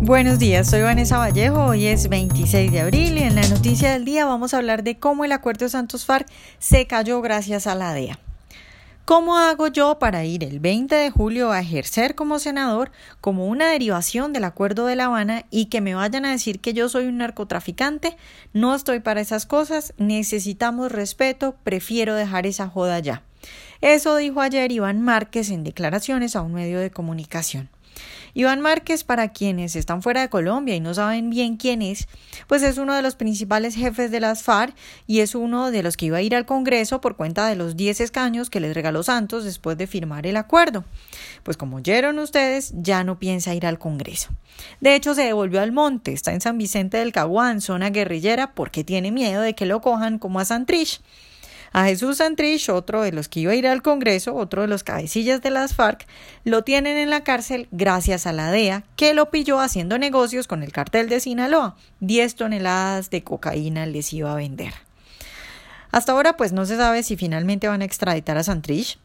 Buenos días, soy Vanessa Vallejo, hoy es 26 de abril y en la noticia del día vamos a hablar de cómo el acuerdo de Santos FARC se cayó gracias a la DEA. ¿Cómo hago yo para ir el 20 de julio a ejercer como senador como una derivación del acuerdo de La Habana y que me vayan a decir que yo soy un narcotraficante? No estoy para esas cosas, necesitamos respeto, prefiero dejar esa joda ya. Eso dijo ayer Iván Márquez en declaraciones a un medio de comunicación. Iván Márquez, para quienes están fuera de Colombia y no saben bien quién es, pues es uno de los principales jefes de las FARC y es uno de los que iba a ir al Congreso por cuenta de los 10 escaños que les regaló Santos después de firmar el acuerdo. Pues como oyeron ustedes, ya no piensa ir al Congreso. De hecho, se devolvió al monte, está en San Vicente del Caguán, zona guerrillera, porque tiene miedo de que lo cojan como a Santrich. A Jesús Santrich, otro de los que iba a ir al Congreso, otro de los cabecillas de las FARC, lo tienen en la cárcel gracias a la DEA, que lo pilló haciendo negocios con el cartel de Sinaloa. 10 toneladas de cocaína les iba a vender. Hasta ahora, pues no se sabe si finalmente van a extraditar a Santrich.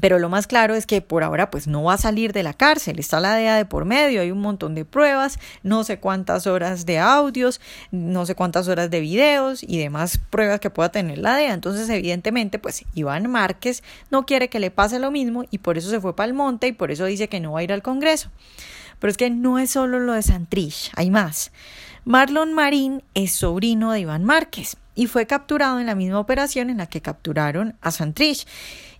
Pero lo más claro es que por ahora pues no va a salir de la cárcel, está la DEA de por medio, hay un montón de pruebas, no sé cuántas horas de audios, no sé cuántas horas de videos y demás pruebas que pueda tener la DEA. Entonces evidentemente pues Iván Márquez no quiere que le pase lo mismo y por eso se fue para el monte y por eso dice que no va a ir al Congreso. Pero es que no es solo lo de Santrich, hay más. Marlon Marín es sobrino de Iván Márquez y fue capturado en la misma operación en la que capturaron a Santrich.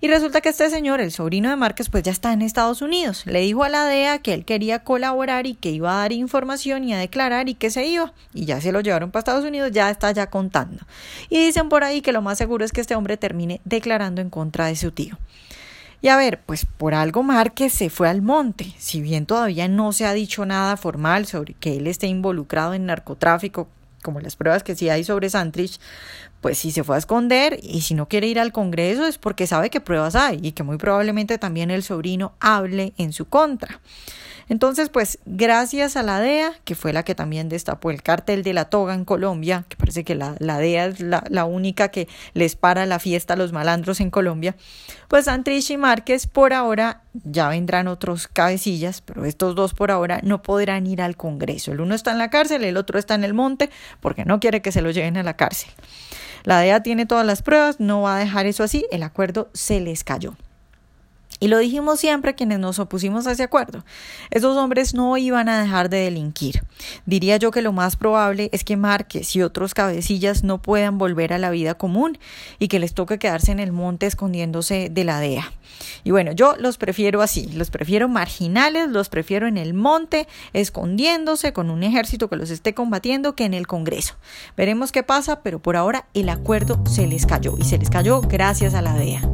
Y resulta que este señor, el sobrino de Márquez, pues ya está en Estados Unidos. Le dijo a la DEA que él quería colaborar y que iba a dar información y a declarar y que se iba. Y ya se lo llevaron para Estados Unidos, ya está ya contando. Y dicen por ahí que lo más seguro es que este hombre termine declarando en contra de su tío. Y a ver, pues por algo Márquez se fue al monte, si bien todavía no se ha dicho nada formal sobre que él esté involucrado en narcotráfico, como las pruebas que sí hay sobre Santrich, pues si se fue a esconder y si no quiere ir al Congreso es porque sabe que pruebas hay y que muy probablemente también el sobrino hable en su contra. Entonces, pues gracias a la DEA, que fue la que también destapó el cartel de la toga en Colombia, que parece que la, DEA es la, única que les para la fiesta a los malandros en Colombia, pues Santrich y Márquez por ahora ya vendrán otros cabecillas, pero estos dos por ahora no podrán ir al Congreso. El uno está en la cárcel, el otro está en el monte, porque no quiere que se lo lleven a la cárcel. La DEA tiene todas las pruebas, no va a dejar eso así, el acuerdo se les cayó. Y lo dijimos siempre quienes nos opusimos a ese acuerdo. Esos hombres no iban a dejar de delinquir. Diría yo que lo más probable es que Márquez y otros cabecillas no puedan volver a la vida común y que les toque quedarse en el monte escondiéndose de la DEA. Y bueno, yo los prefiero así, los prefiero marginales, los prefiero en el monte, escondiéndose con un ejército que los esté combatiendo que en el Congreso. Veremos qué pasa, pero por ahora el acuerdo se les cayó y se les cayó gracias a la DEA.